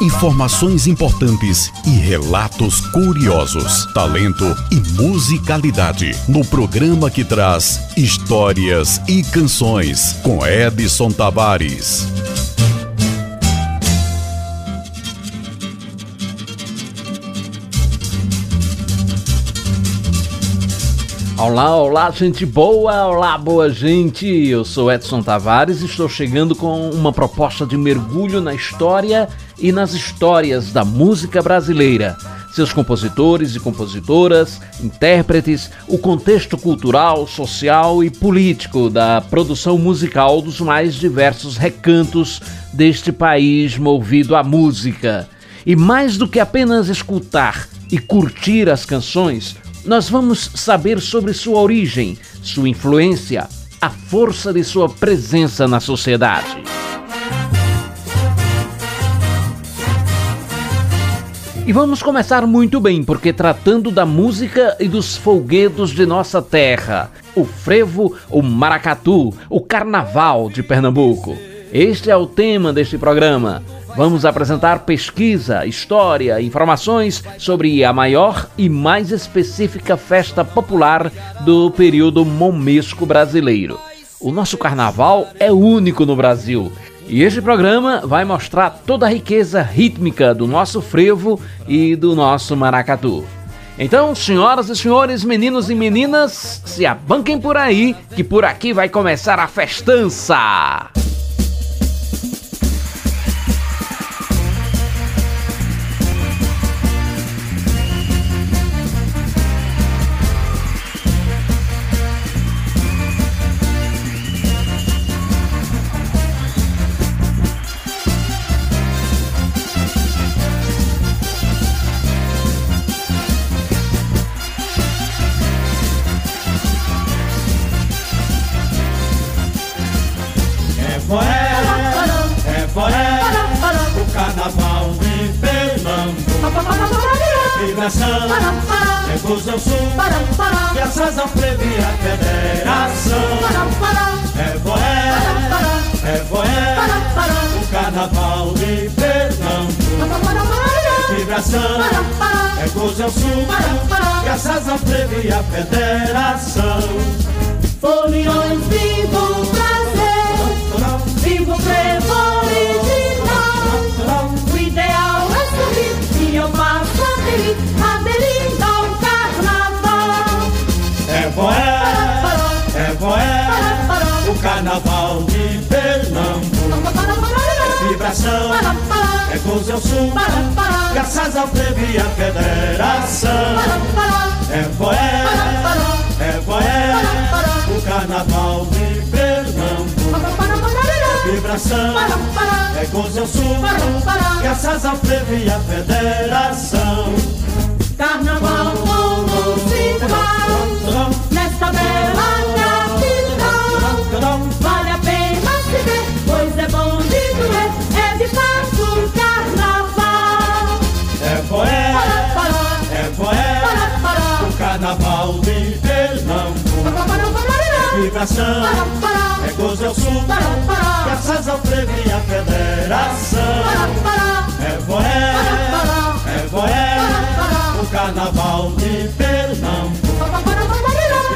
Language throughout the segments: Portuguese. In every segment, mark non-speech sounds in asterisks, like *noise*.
Informações importantes e relatos curiosos. Talento e musicalidade. No programa que traz histórias e canções. Com Edson Tavares. Olá, olá, gente boa, olá, boa gente. Eu sou Edson Tavares e estou chegando com uma proposta de mergulho na história e nas histórias da música brasileira. Seus compositores e compositoras, intérpretes, o contexto cultural, social e político da produção musical dos mais diversos recantos deste país movido à música. E mais do que apenas escutar e curtir as canções, nós vamos saber sobre sua origem, sua influência, a força de sua presença na sociedade. E vamos começar muito bem, porque tratando da música e dos folguedos de nossa terra, o frevo, o maracatu, o carnaval de Pernambuco. Este é o tema deste programa. Vamos apresentar pesquisa, história, informações sobre a maior e mais específica festa popular do período momesco brasileiro. O nosso carnaval é único no Brasil. E este programa vai mostrar toda a riqueza rítmica do nosso frevo e do nosso maracatu. Então, senhoras e senhores, meninos e meninas, se abanquem por aí, que por aqui vai começar a festança! Carnaval de Pernambuco. É vibração, é gozo ao sul, graças ao Frevo e à Federação. Carnaval com musical Nesta bela capital Vale a pena se ver Pois é bom de doer. É de fato carnaval. É poé, é poé O carnaval de Pernambuco vibração, é gozo ao sul. Graças ao frevo e à federação. É poé, é poé o carnaval de Pernambuco.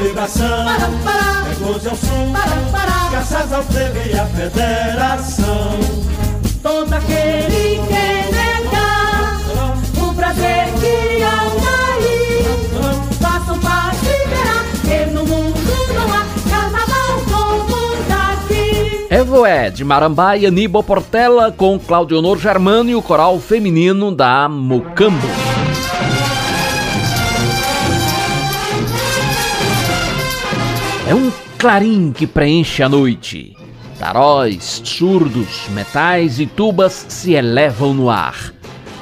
Vibração, é gozo ao sul, graças ao frevo e à federação. Todo aquele que negar o prazer que há Evoé, de Marambá e Aníbal Portela, com Claudionor Germano e o coral feminino da Mocambo. É um clarim que preenche a noite. Taróis, surdos, metais e tubas se elevam no ar.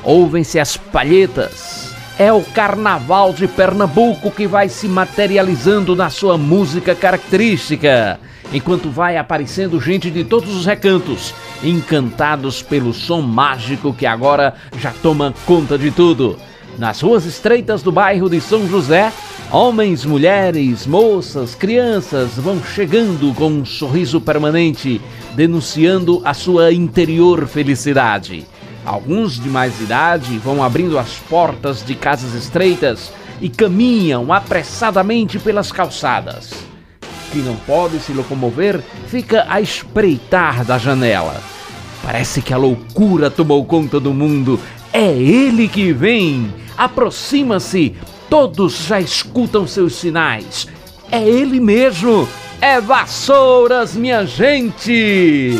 Ouvem-se as palhetas. É o carnaval de Pernambuco que vai se materializando na sua música característica, enquanto vai aparecendo gente de todos os recantos, encantados pelo som mágico que agora já toma conta de tudo. Nas ruas estreitas do bairro de São José, Homens, mulheres, moças, crianças vão chegando com um sorriso permanente, denunciando a sua interior felicidade. Alguns de mais idade vão abrindo as portas de casas estreitas e caminham apressadamente pelas calçadas. Quem não pode se locomover fica a espreitar da janela. Parece que a loucura tomou conta do mundo. É ele que vem! Aproxima-se! Todos já escutam seus sinais. É ele mesmo! É Vassouras, minha gente!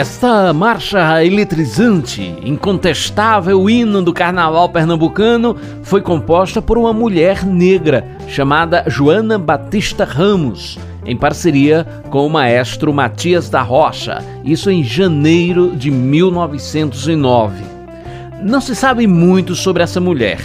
Esta marcha eletrizante, incontestável hino do carnaval pernambucano, foi composta por uma mulher negra chamada Joana Batista Ramos, em parceria com o maestro Matias da Rocha, isso em janeiro de 1909. Não se sabe muito sobre essa mulher.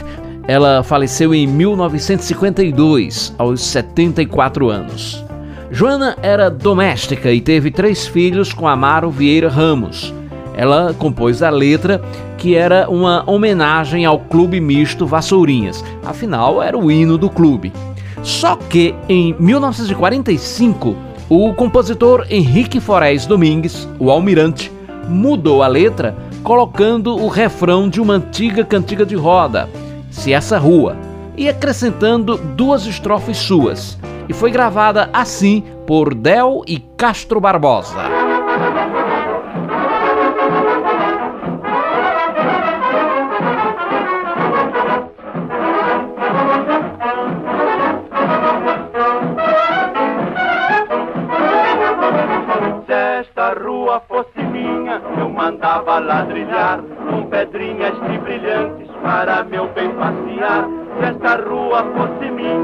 Ela faleceu em 1952, aos 74 anos. Joana era doméstica e teve três filhos com Amaro Vieira Ramos. Ela compôs a letra, que era uma homenagem ao Clube Misto Vassourinhas, afinal era o hino do clube. Só que em 1945, o compositor Henrique Forés Domingues, o Almirante, mudou a letra colocando o refrão de uma antiga cantiga de roda, Se Essa Rua, e acrescentando duas estrofes suas e foi gravada assim por Del e Castro Barbosa. Mandava ladrilhar com pedrinhas de brilhantes para meu bem passear. Se esta rua fosse minha,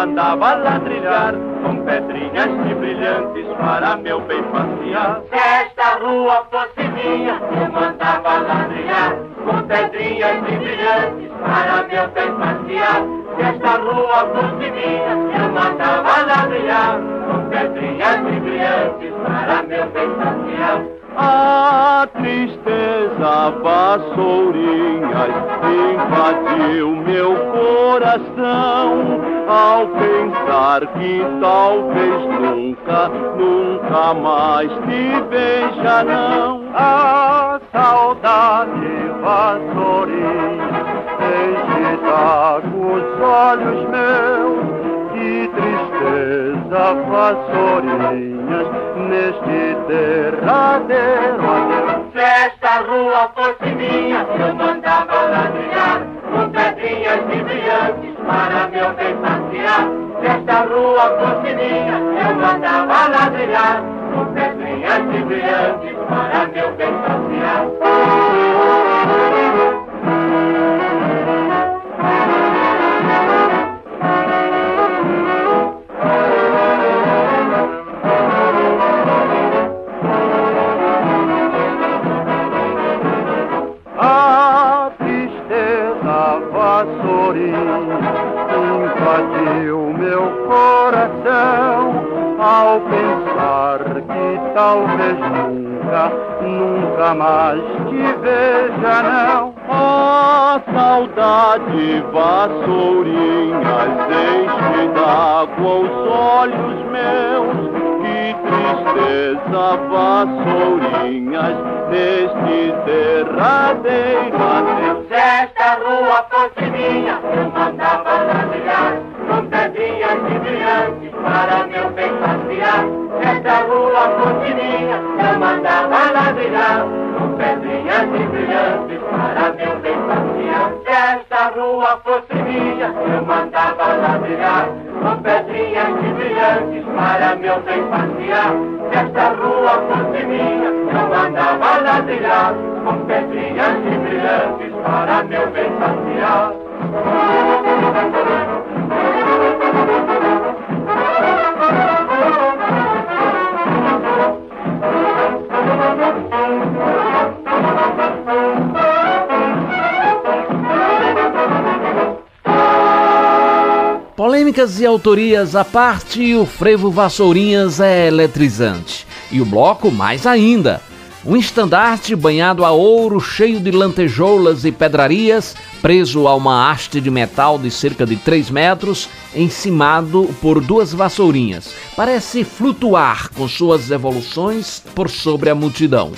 eu mandava ladrilhar com pedrinhas brilhantes para meu bem passear. Se esta rua fosse minha, eu mandava ladrilhar com pedrinhas de brilhantes para meu bem passear. Se esta rua fosse minha, eu mandava ladrilhar com pedrinhas de brilhantes para meu bem passear. A tristeza vassourinhas invadiu meu coração ao pensar que talvez nunca, nunca mais te veja não. A saudade vassourinha agita os olhos meus vassourinhas neste derradeiro adeus. Se esta rua fosse minha, eu mandava ladrilhar com pedrinhas de brilhantes para meu bem passear. Se esta rua fosse minha, eu mandava ladrilhar com pedrinhas de brilhantes para meu bem passear. Invadiu meu coração ao pensar que talvez nunca, nunca mais te veja não. A saudade vassourinhas deixe d'água os olhos meus que tristeza, vassourinhas, neste derradeiro adeus. Se esta rua fosse minha, eu mandava ladrilhar, com pedrinhas de brilhantes, para meu bem passear. Se esta rua fosse minha, eu mandava ladrilhar, com pedrinhas de brilhantes, para meu bem passear. Se esta rua fosse minha, eu mandava ladrilhar, com pedrinhas de brilhantes, para meu bem passear. Se esta rua fosse minha, eu mandava ladrilhar, com pedrinhas de brilhantes, para meu bem passear. Polêmicas e autorias à parte, o frevo Vassourinhas é eletrizante. E o bloco mais ainda. Um estandarte banhado a ouro, cheio de lantejoulas e pedrarias, preso a uma haste de metal de cerca de 3 metros, encimado por duas vassourinhas. Parece flutuar com suas evoluções por sobre a multidão.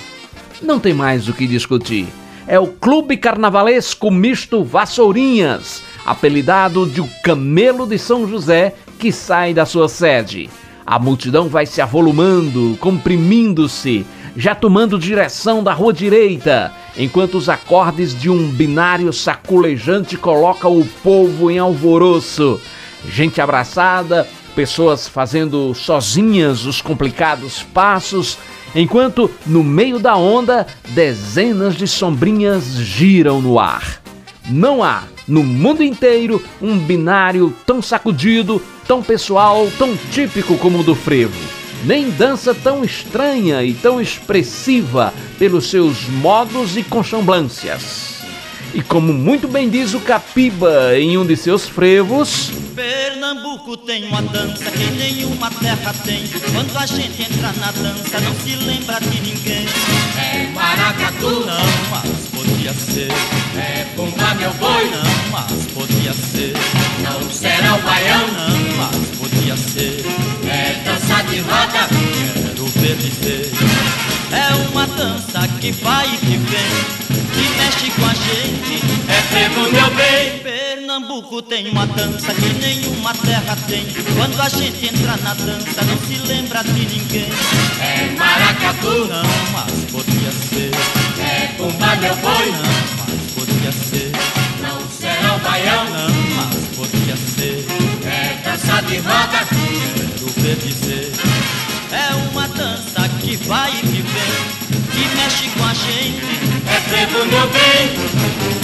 Não tem mais o que discutir. É o Clube Carnavalesco Misto Vassourinhas, apelidado de o Camelo de São José, que sai da sua sede. A multidão vai se avolumando, comprimindo-se, já tomando direção da rua direita, enquanto os acordes de um binário saculejante colocam o povo em alvoroço. Gente abraçada, pessoas fazendo sozinhas os complicados passos, enquanto no meio da onda dezenas de sombrinhas giram no ar. Não há no mundo inteiro um binário tão sacudido, tão pessoal, tão típico como o do frevo. Nem dança tão estranha e tão expressiva pelos seus modos e conchamblâncias. E como muito bem diz o Capiba em um de seus frevos, Pernambuco tem uma dança que nenhuma terra tem. Quando a gente entra na dança, não se lembra de ninguém. É maracatu, Não, mas podia ser. é bumba meu boi, Não, mas podia ser. não será o baião, Não, mas podia ser. é dança de roda, Quero ver dizer. É uma dança que vai e que vem, que mexe com a gente. é frevo meu bem, Pernambuco tem uma dança que nenhuma terra tem. Quando a gente entra na dança, não se lembra de ninguém. é maracatu, Não, mas podia ser. Bumba meu boi, Não, mas podia ser. não será o baião, Não, mas podia ser. é dança de roda, Quero ver dizer. É uma dança que vai e que vem, que mexe com a gente. é frevo meu bem,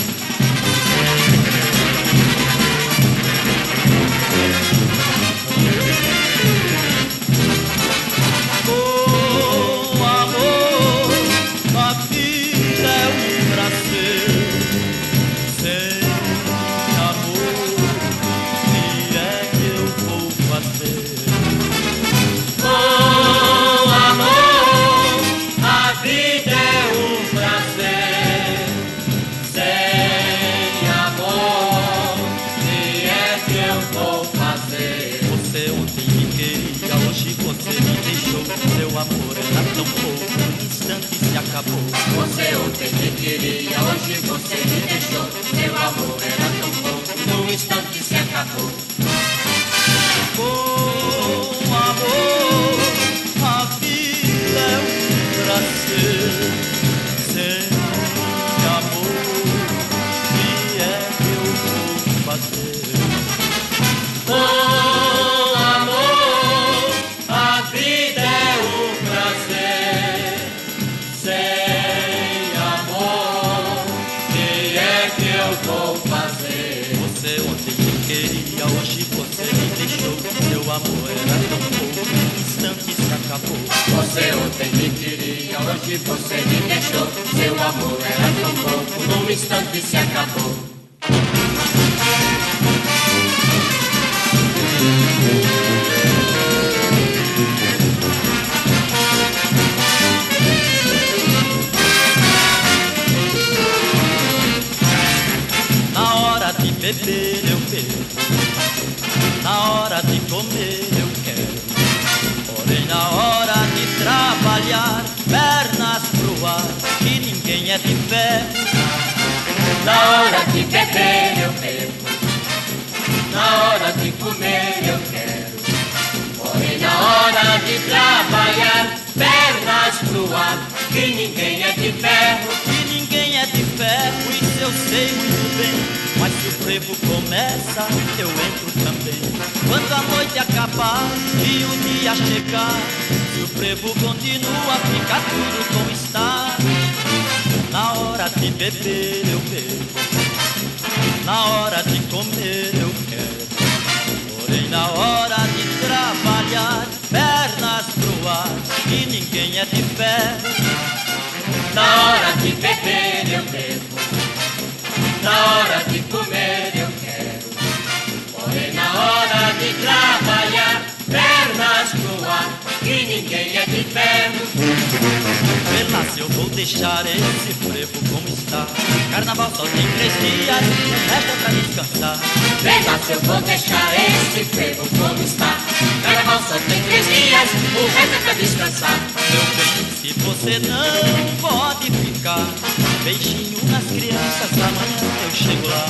que ninguém é de ferro. Que ninguém é de ferro, isso eu sei muito bem. Mas se o frevo começa, eu entro também. Quando a noite acabar e o dia chegar, se o frevo continua, fica tudo como está. Na hora de beber eu bebo, na hora de comer eu quero. Porém, na hora de trabalhar, pernas pro ar, e ninguém é de ferro. Na hora de beber eu bebo, na hora de comer eu quero. Porém, na hora de trabalhar, pernas pro ar, que ninguém é de ferro. Se eu vou deixar esse frevo como está. Carnaval só tem três dias, o resto é pra descansar. Se eu vou deixar esse frevo como está. Carnaval só tem três dias, o resto é pra descansar. Meu bem, se você não pode ficar, beijinho nas crianças, amanhã eu chego lá.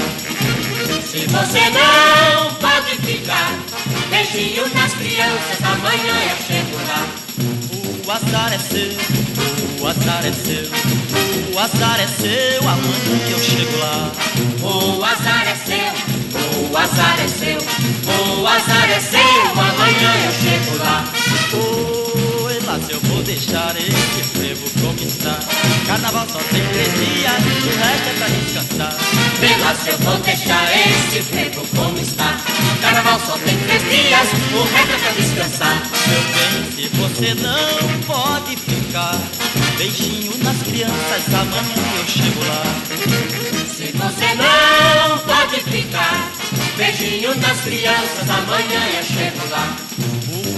Se você não pode ficar, beijinho nas crianças, amanhã eu chego lá. O azar é seu, o azar é seu, o azar é seu, amanhã que eu chego lá. O azar é seu, o azar é seu, o azar é seu, amanhã eu chego lá. Oi, lá se eu vou deixar esse frevo como está. Carnaval só tem três dias, o resto é pra descansar. Vê lá se eu vou deixar esse frevo como está. Carnaval só tem três dias, o resto é pra descansar. Meu bem, se você não pode ficar, beijinho nas crianças, amanhã eu chego lá. Se você não pode ficar, beijinho nas crianças, amanhã eu chego lá.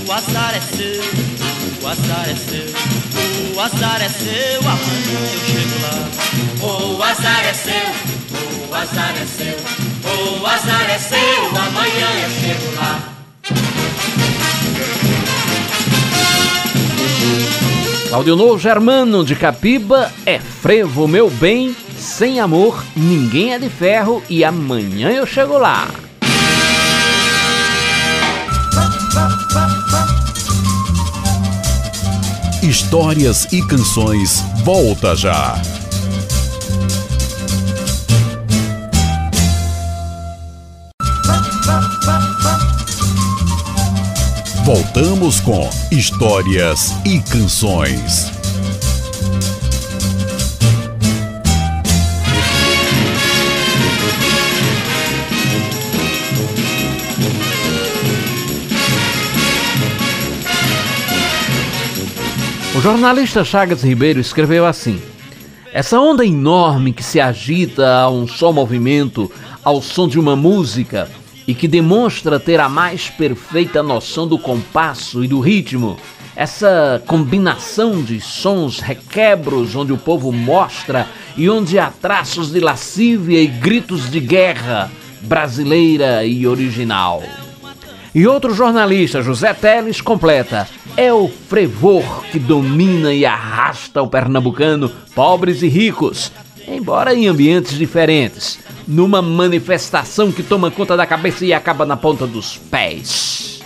O azar é seu, o azar é seu, o azar é seu, amanhã eu chego lá. O azar é seu, o azar é seu, o azar é seu, amanhã eu chego lá. Claudionor Germano de Capiba é frevo, meu bem, sem amor ninguém é de ferro e amanhã eu chego lá. Histórias e canções volta já. Voltamos com Histórias e canções. O jornalista Chagas Ribeiro escreveu assim: Essa onda enorme que se agita a um só movimento, ao som de uma música, e que demonstra ter a mais perfeita noção do compasso e do ritmo, essa combinação de sons requebros onde o povo mostra e onde há traços de lascívia e gritos de guerra, brasileira e original. E outro jornalista, José Teles, completa: é o frevor que domina e arrasta o pernambucano, pobres e ricos, embora em ambientes diferentes, numa manifestação que toma conta da cabeça e acaba na ponta dos pés.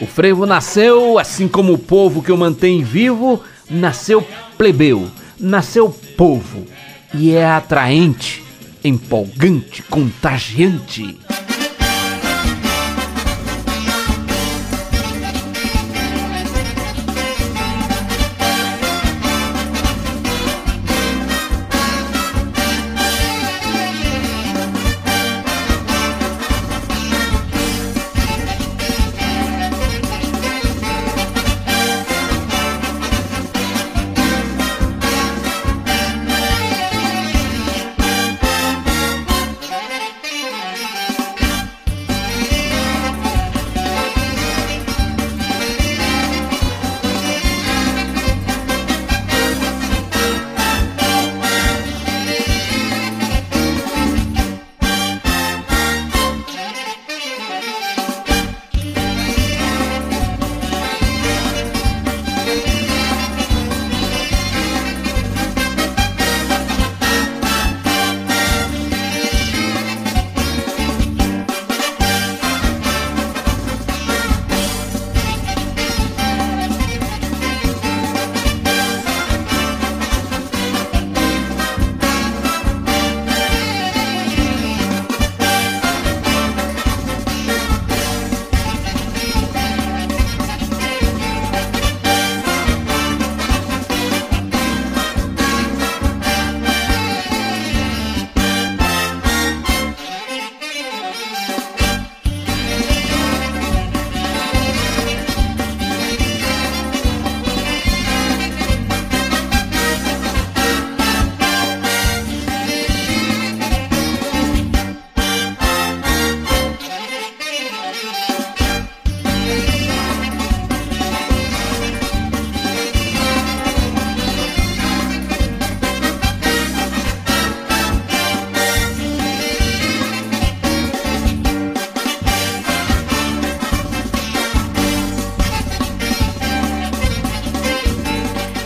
O frevo nasceu, assim como o povo que o mantém vivo, nasceu plebeu, nasceu povo e é atraente, empolgante, contagiante.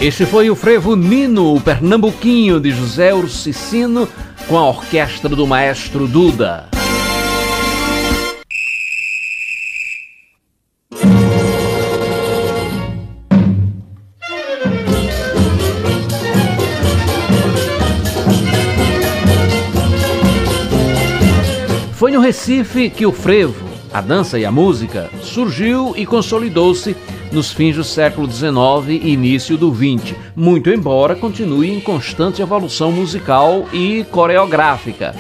Este foi o frevo Nino, o pernambuquinho de José Ursicino, com a orquestra do maestro Duda. Foi no Recife que o frevo, a dança e a música, surgiu e consolidou-se nos fins do século XIX e início do XX, muito embora continue em constante evolução musical e coreográfica.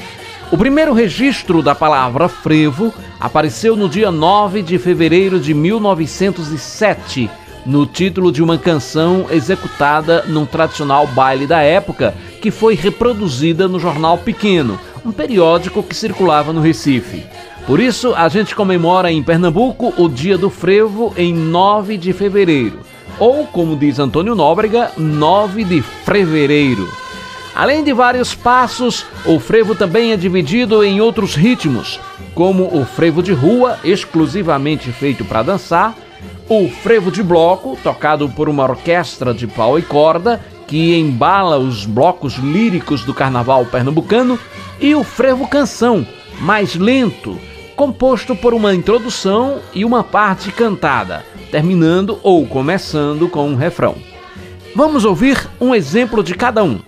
O primeiro registro da palavra frevo apareceu no dia 9 de fevereiro de 1907, no título de uma canção executada num tradicional baile da época, que foi reproduzida no jornal Pequeno, um periódico que circulava no Recife. Por isso, a gente comemora em Pernambuco o Dia do Frevo em 9 de fevereiro, ou, como diz Antônio Nóbrega, 9 de fevereiro. Além de vários passos, o frevo também é dividido em outros ritmos, como o frevo de rua, exclusivamente feito para dançar, o frevo de bloco, tocado por uma orquestra de pau e corda, que embala os blocos líricos do carnaval pernambucano, e o frevo canção, mais lento, composto por uma introdução e uma parte cantada, terminando ou começando com um refrão. Vamos ouvir um exemplo de cada um.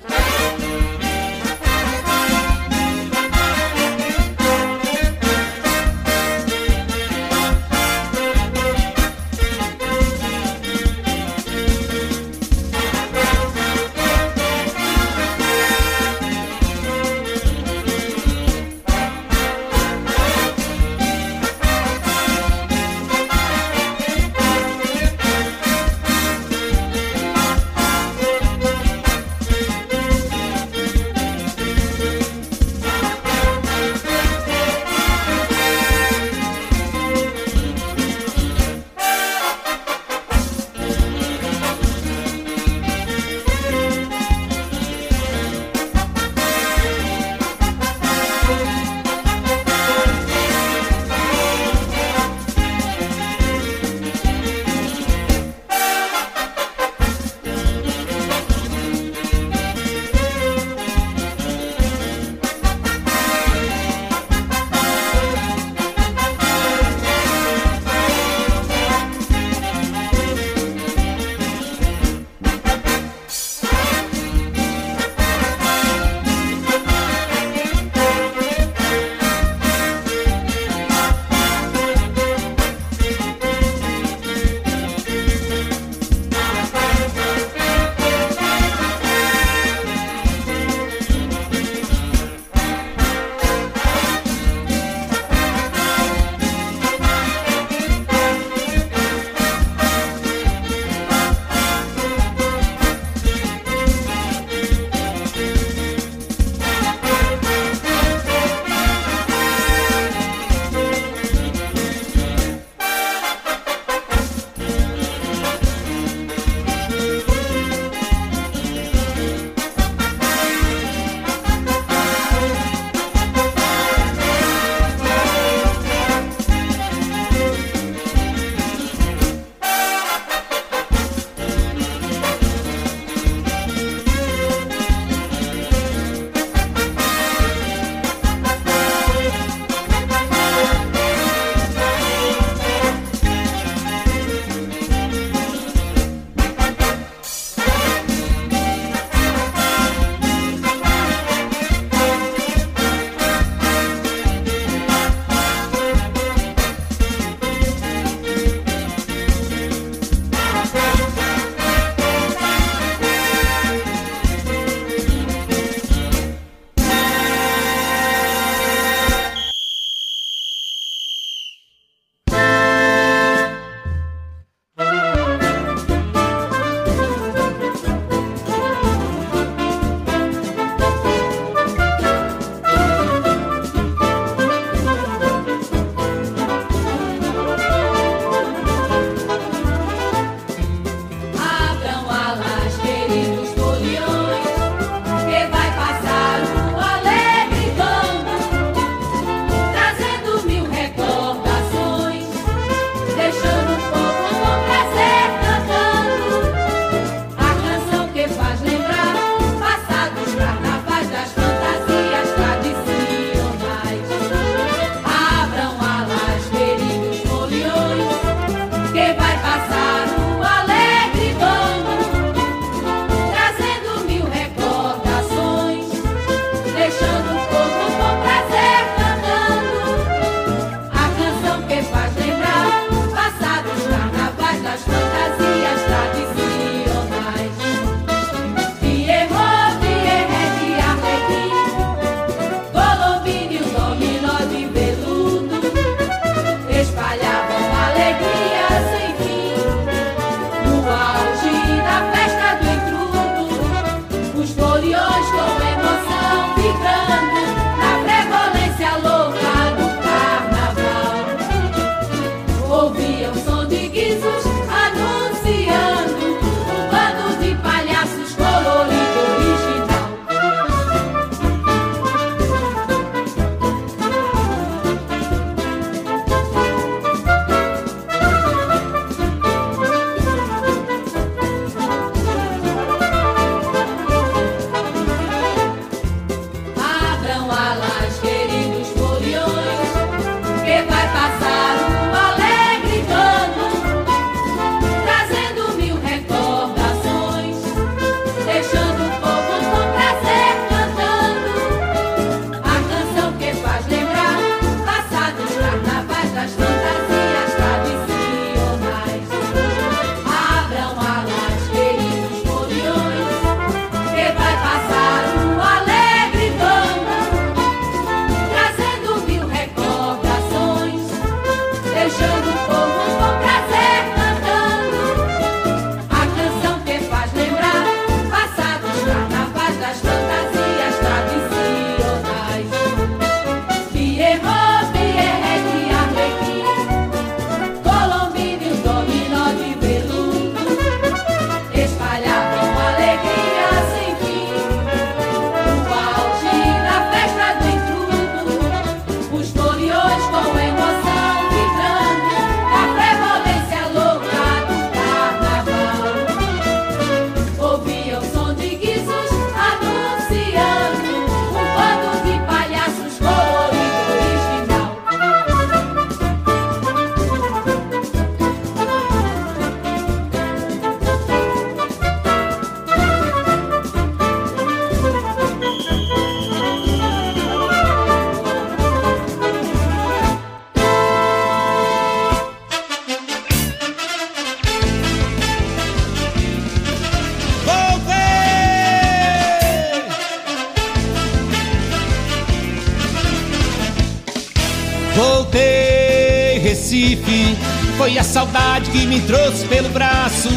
Saudade que me trouxe pelo braço.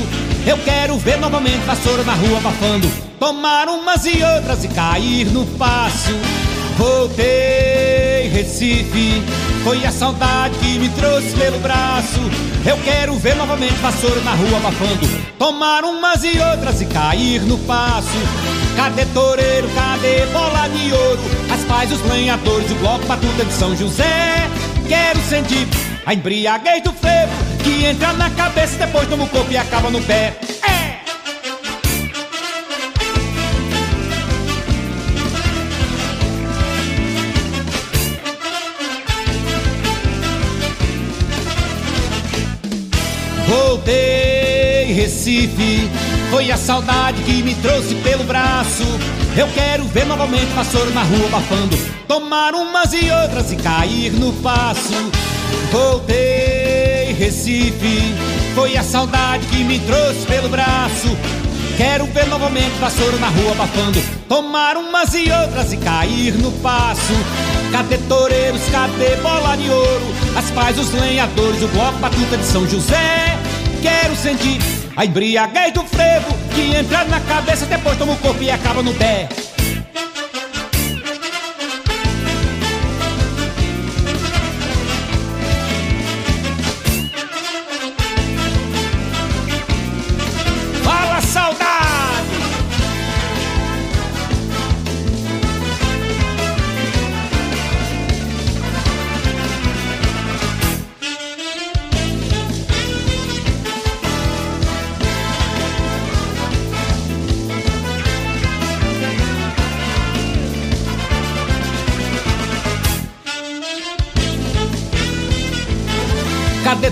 Eu quero ver novamente vassoura na rua abafando. Tomar umas e outras e cair no passo. Voltei, Recife. Foi a saudade que me trouxe pelo braço. Eu quero ver novamente vassoura na rua abafando. Tomar umas e outras e cair no passo. Cadê toureiro, cadê bola de ouro? As pais, os lenhadores, o bloco batuta de São José. Quero sentir a embriaguez do frevo que entra na cabeça, depois toma o corpo e acaba no pé. É! Voltei, Recife. Foi a saudade que me trouxe pelo braço. Eu quero ver novamente vassoura na rua abafando. Tomar umas e outras e cair no passo. Voltei, Recife. Foi a saudade que me trouxe pelo braço. Quero ver novamente vassoura na rua abafando. Tomar umas e outras e cair no passo. Cadê toureiros, cadê bola de ouro? As pais, os lenhadores, o bloco batuta de São José. Quero sentir a embriaguez do frevo que entra na cabeça, depois toma o corpo e acaba no pé.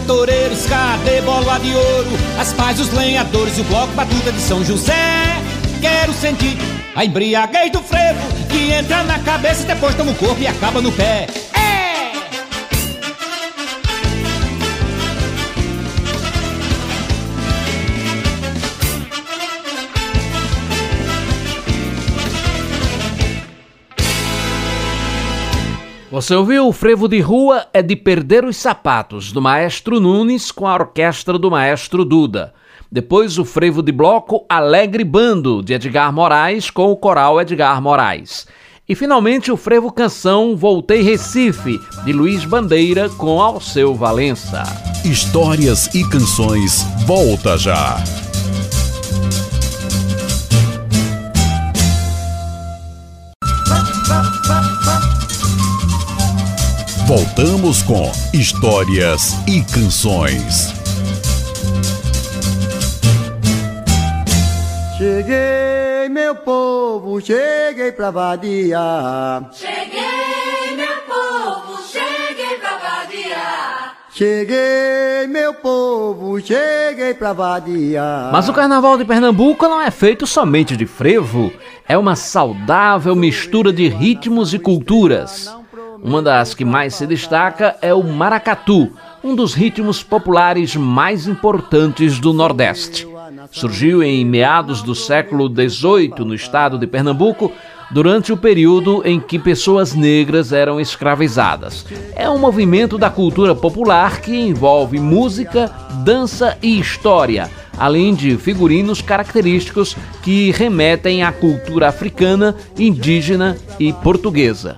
Toureiros, cadê bola de ouro? As pais, os lenhadores, o bloco batuta de São José. Quero sentir a embriaguez do frevo que entra na cabeça e depois toma o corpo e acaba no pé. Você ouviu o frevo de rua é de Perder os Sapatos, do maestro Nunes com a orquestra do maestro Duda. Depois o frevo de bloco Alegre Bando, de Edgar Moraes, com o coral Edgar Moraes. E finalmente o frevo canção Voltei Recife, de Luiz Bandeira, com Alceu Valença. Histórias e canções volta já. Voltamos com Histórias e Canções. Cheguei, meu povo, cheguei pra vadiar. Cheguei, meu povo, cheguei pra vadiar. Cheguei, meu povo, cheguei pra vadiar. Mas o carnaval de Pernambuco não é feito somente de frevo, é uma saudável mistura de ritmos e culturas. Uma das que mais se destaca é o maracatu, um dos ritmos populares mais importantes do Nordeste. Surgiu em meados do século XVIII no estado de Pernambuco, durante o período em que pessoas negras eram escravizadas. É um movimento da cultura popular que envolve música, dança e história, além de figurinos característicos que remetem à cultura africana, indígena e portuguesa.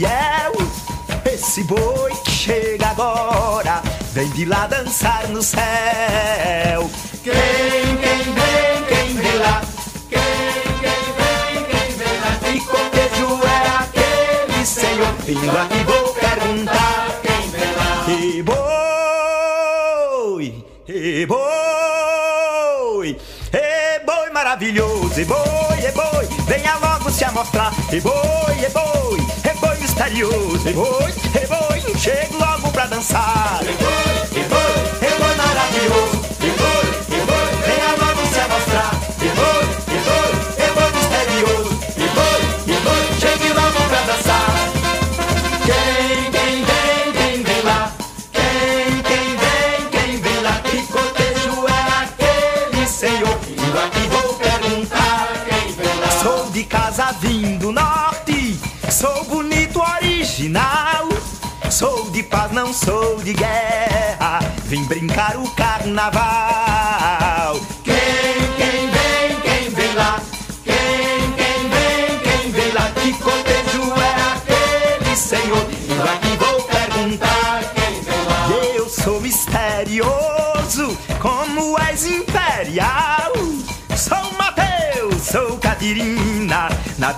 fiel. Esse boi que chega agora vem de lá dançar no céu. Quem, quem vem, quem vem lá? Vindo aqui vou perguntar quem vem lá. E boi, e boi, e boi maravilhoso, e boi, e boi, venha logo se amostrar. E boi, e boi, e boi misterioso, e boi, e boi, chego logo pra dançar. E e boi,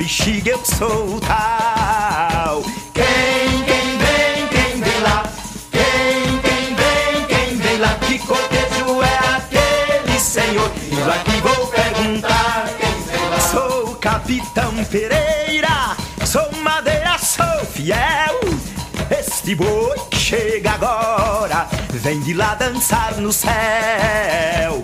bexiga eu sou tal. Quem, quem vem, quem vem lá? Quem, quem vem, quem vem lá? Que cortejo é aquele senhor? Vindo aqui vou perguntar quem vem lá. Sou Capitão Pereira, sou madeira, sou fiel. Este boi que chega agora, vem de lá dançar no céu.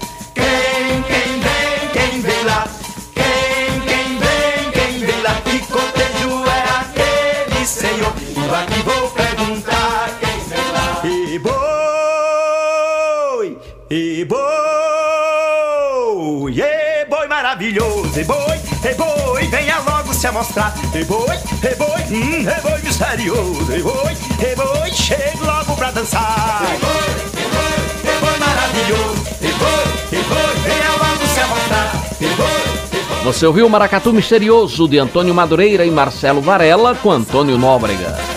E boi, e boi maravilhoso, e boi, amostrar. E boi, hum, boi misterioso. E boi, e boi, chego logo pra dançar. E boi, e boi, e boi maravilhoso. E boi, e boi, venha logo se amostrar. E boi, Você ouviu o Maracatu Misterioso de Antônio Madureira e Marcelo Varela com Antônio Nóbrega.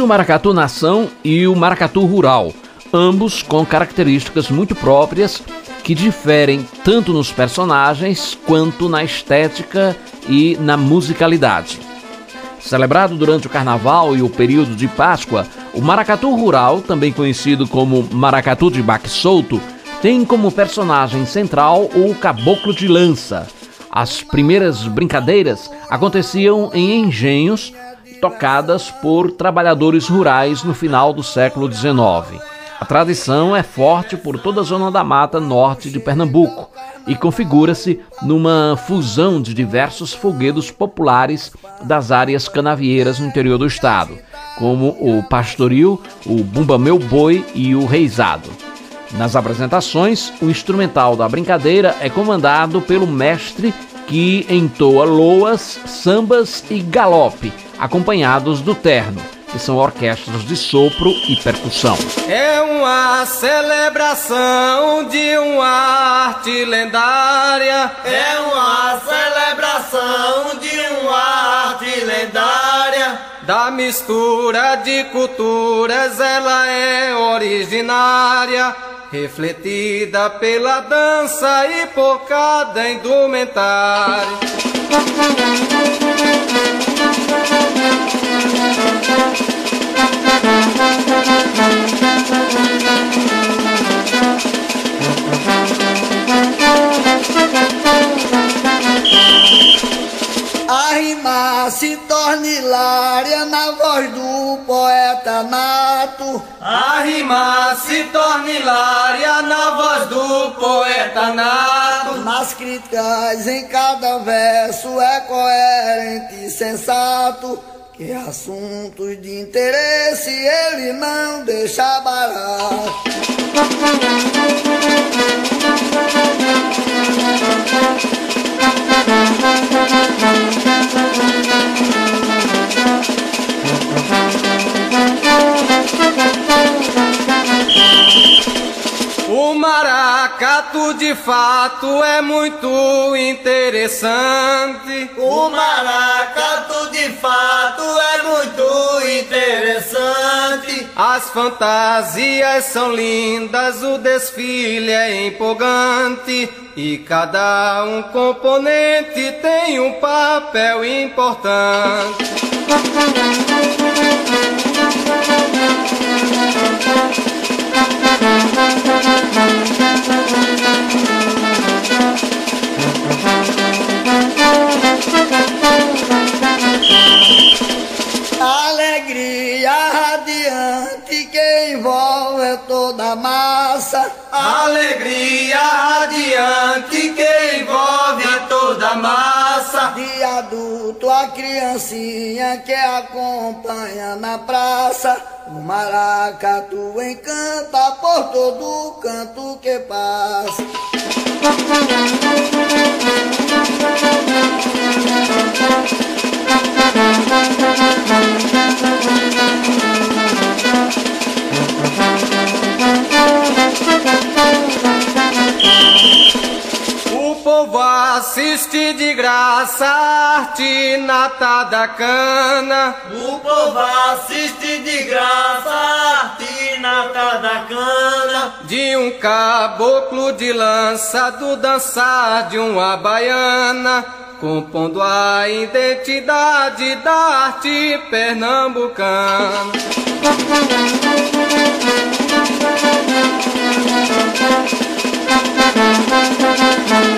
Existe o maracatu nação e o maracatu rural, ambos com características muito próprias que diferem tanto nos personagens quanto na estética e na musicalidade. Celebrado durante o Carnaval e o período de Páscoa, o maracatu rural, também conhecido como maracatu de baque solto, tem como personagem central o caboclo de lança. As primeiras brincadeiras aconteciam em engenhos tocadas por trabalhadores rurais no final do século XIX. A tradição é forte por toda a zona da mata norte de Pernambuco e configura-se numa fusão de diversos folguedos populares das áreas canavieiras no interior do estado, como o pastoril, o bumba meu boi e o reizado. Nas apresentações, o instrumental da brincadeira é comandado pelo mestre que entoa loas, sambas e galope, acompanhados do terno, que são orquestras de sopro e percussão. É uma celebração de uma arte lendária. É uma celebração de uma arte lendária. Da mistura de culturas, ela é originária. Refletida pela dança e por cada indumentário. A rima se torna hilária na voz do poeta nato. A rima se torna hilária na voz do poeta nato. Nas críticas em cada verso é coerente e sensato. Que assuntos de interesse ele não deixa barato. Maracatu de fato é muito interessante. O maracatu de fato é muito interessante. As fantasias são lindas, o desfile é empolgante. E cada um componente tem um papel importante. Que envolve toda a massa. De adulto a criancinha que acompanha na praça. O maracatu encanta por todo canto que passa. O *laughs* povo assiste de graça a arte nata da cana. O povo assiste de graça a arte nata da cana. De um caboclo de lança do dançar de uma baiana, compondo a identidade da arte pernambucana. *laughs*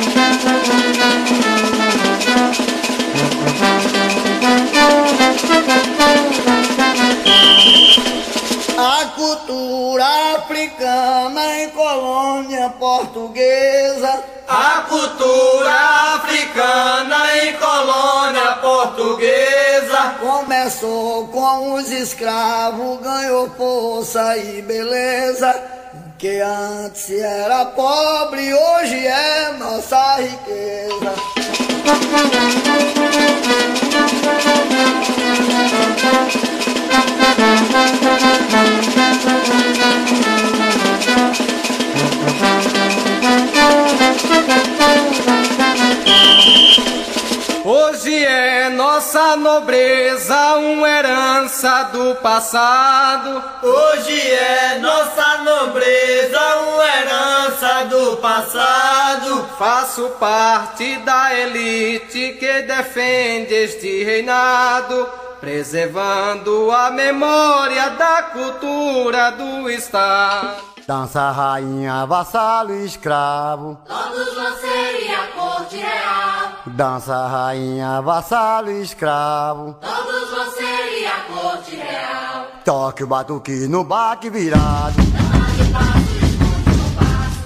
A cultura africana em colônia portuguesa. A cultura africana em colônia portuguesa, Com começou com os escravos, ganhou força e beleza. Que antes era pobre, hoje é nossa riqueza. Hoje *laughs* nossa nobreza uma herança do passado. Hoje é nossa nobreza uma herança do passado. Faço parte da elite que defende este reinado, preservando a memória da cultura do Estado. Dança rainha, vassalo e escravo. Todos vão ser e a corte real. Dança rainha, vassalo e escravo. Todos vão ser e a corte real. Toque o batuque no baque virado.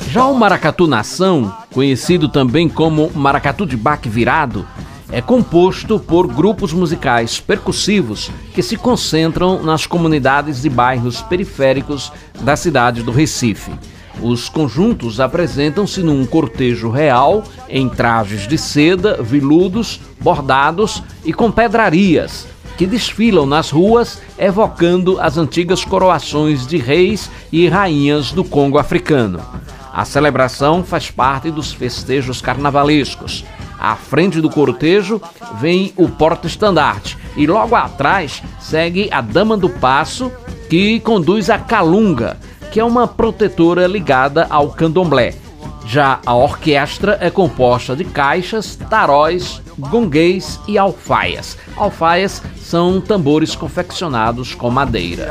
Já o maracatu nação, conhecido também como maracatu de baque virado, é composto por grupos musicais percussivos que se concentram nas comunidades e bairros periféricos da cidade do Recife. Os conjuntos apresentam-se num cortejo real, em trajes de seda, viludos, bordados e com pedrarias, que desfilam nas ruas evocando as antigas coroações de reis e rainhas do Congo africano. A celebração faz parte dos festejos carnavalescos. À frente do cortejo vem o porta-estandarte e logo atrás segue a Dama do Passo, que conduz a Calunga, que é uma protetora ligada ao candomblé. Já a orquestra é composta de caixas, taróis, gonguês e alfaias. Alfaias são tambores confeccionados com madeira.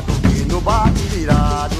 virado, e no bar virado.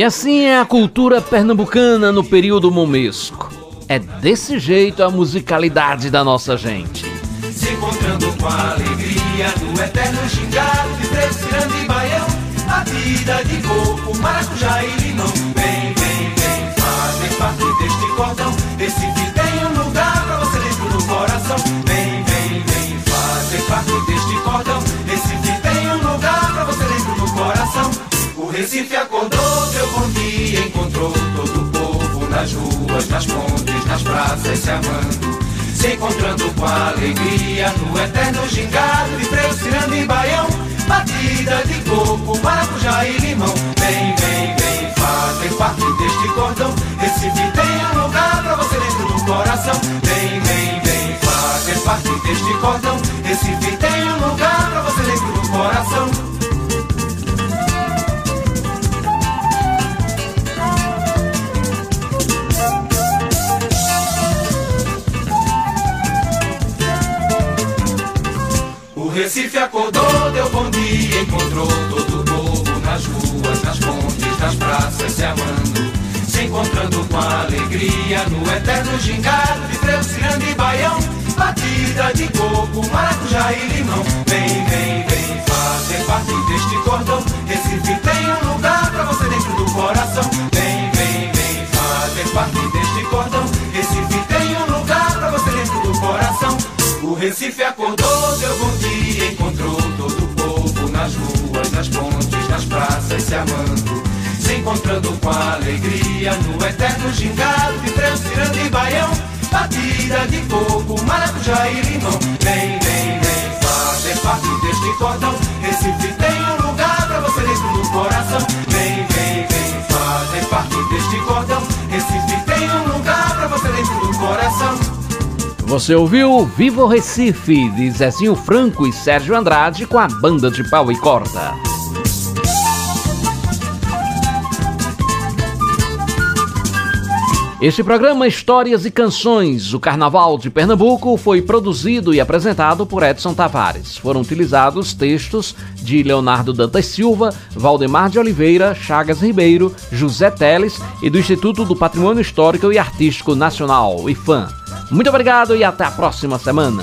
E assim é a cultura pernambucana no período momesco. É desse jeito a musicalidade da nossa gente. Se encontrando com alegria no eterno gingado de três ciranda e baião, a vida de coco, maracujá e limão. Vem, vem, vem, fazem parte deste cordão. Recife tem Recife acordou, deu bom dia, encontrou todo o povo nas ruas, nas pontes, nas praças se amando. Se encontrando com alegria no eterno gingado de freio, ciranda e baião. Batida de coco, maracujá e limão. Vem, vem, vem, fazem parte deste cordão. Recife tem um lugar pra você dentro do coração. Vem, vem, vem, fazem parte deste cordão. Recife tem um lugar pra você dentro do coração. Recife acordou, deu bom dia, encontrou todo o povo nas ruas, nas pontes, nas praças se amando, se encontrando com alegria no eterno gingado de freio, ciranda e baião, batida de coco, maracujá e limão. Vem, vem, vem, fazer parte deste cordão. Recife tem um lugar pra você dentro do coração. Recife acordou, deu bom dia, encontrou todo o povo nas ruas, nas pontes, nas praças se amando, se encontrando com alegria no eterno gingado de freio, ciranda e baião, batida de coco, maracujá e limão. Vem, vem, vem, fazer parte deste cordão. Recife tem um lugar pra você dentro do coração. Vem, vem, vem, fazer parte deste cordão. Recife tem um lugar pra você dentro do coração. Você ouviu Vivo Recife, de Zezinho Franco e Sérgio Andrade com a banda de pau e corda. Este programa Histórias e Canções, o Carnaval de Pernambuco, foi produzido e apresentado por Edson Tavares. Foram utilizados textos de Leonardo Dantas Silva, Valdemar de Oliveira, Chagas Ribeiro, José Teles e do Instituto do Patrimônio Histórico e Artístico Nacional, IFAM. Muito obrigado e até a próxima semana.